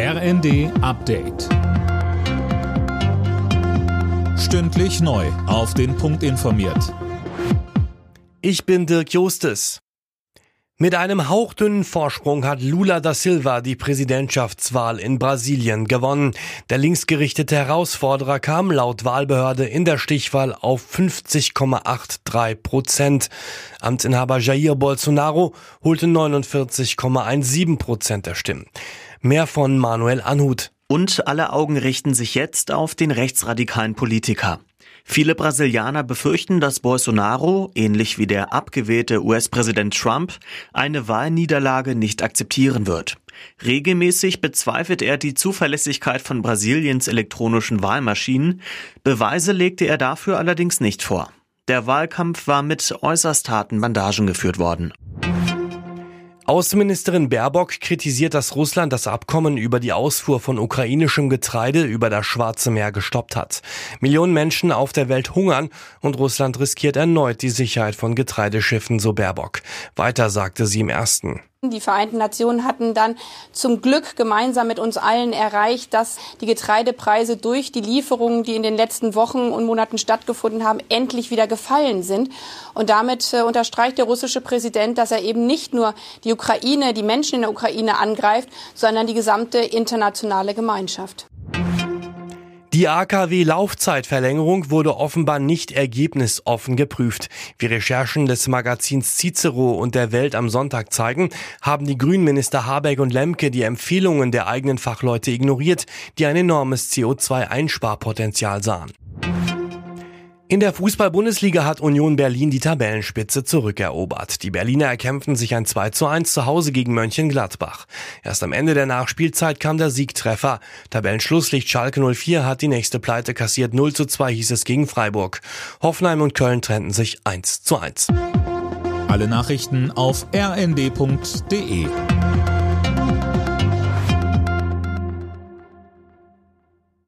RND Update. Stündlich neu. Auf den Punkt informiert. Ich bin Dirk Jostes. Mit einem hauchdünnen Vorsprung hat Lula da Silva die Präsidentschaftswahl in Brasilien gewonnen. Der linksgerichtete Herausforderer kam laut Wahlbehörde in der Stichwahl auf 50,83 Prozent. Amtsinhaber Jair Bolsonaro holte 49,17 Prozent der Stimmen. Mehr von Manuel Anhut. Und alle Augen richten sich jetzt auf den rechtsradikalen Politiker. Viele Brasilianer befürchten, dass Bolsonaro, ähnlich wie der abgewählte US-Präsident Trump, eine Wahlniederlage nicht akzeptieren wird. Regelmäßig bezweifelt er die Zuverlässigkeit von Brasiliens elektronischen Wahlmaschinen. Beweise legte er dafür allerdings nicht vor. Der Wahlkampf war mit äußerst harten Bandagen geführt worden. Außenministerin Baerbock kritisiert, dass Russland das Abkommen über die Ausfuhr von ukrainischem Getreide über das Schwarze Meer gestoppt hat. Millionen Menschen auf der Welt hungern und Russland riskiert erneut die Sicherheit von Getreideschiffen, so Baerbock. Weiter sagte sie im ersten. Die Vereinten Nationen hatten dann zum Glück gemeinsam mit uns allen erreicht, dass die Getreidepreise durch die Lieferungen, die in den letzten Wochen und Monaten stattgefunden haben, endlich wieder gefallen sind. Und damit äh, unterstreicht der russische Präsident, dass er eben nicht nur die Ukraine, die Menschen in der Ukraine angreift, sondern die gesamte internationale Gemeinschaft. Die AKW-Laufzeitverlängerung wurde offenbar nicht ergebnisoffen geprüft. Wie Recherchen des Magazins Cicero und der Welt am Sonntag zeigen, haben die Grünminister Habeck und Lemke die Empfehlungen der eigenen Fachleute ignoriert, die ein enormes CO2-Einsparpotenzial sahen. In der Fußball-Bundesliga hat Union Berlin die Tabellenspitze zurückerobert. Die Berliner erkämpften sich ein 2 zu 1 zu Hause gegen Mönchengladbach. Erst am Ende der Nachspielzeit kam der Siegtreffer. Tabellenschlusslicht Schalke 04 hat die nächste Pleite kassiert. 0 zu 2 hieß es gegen Freiburg. Hoffenheim und Köln trennten sich 1 zu 1. Alle Nachrichten auf rnd.de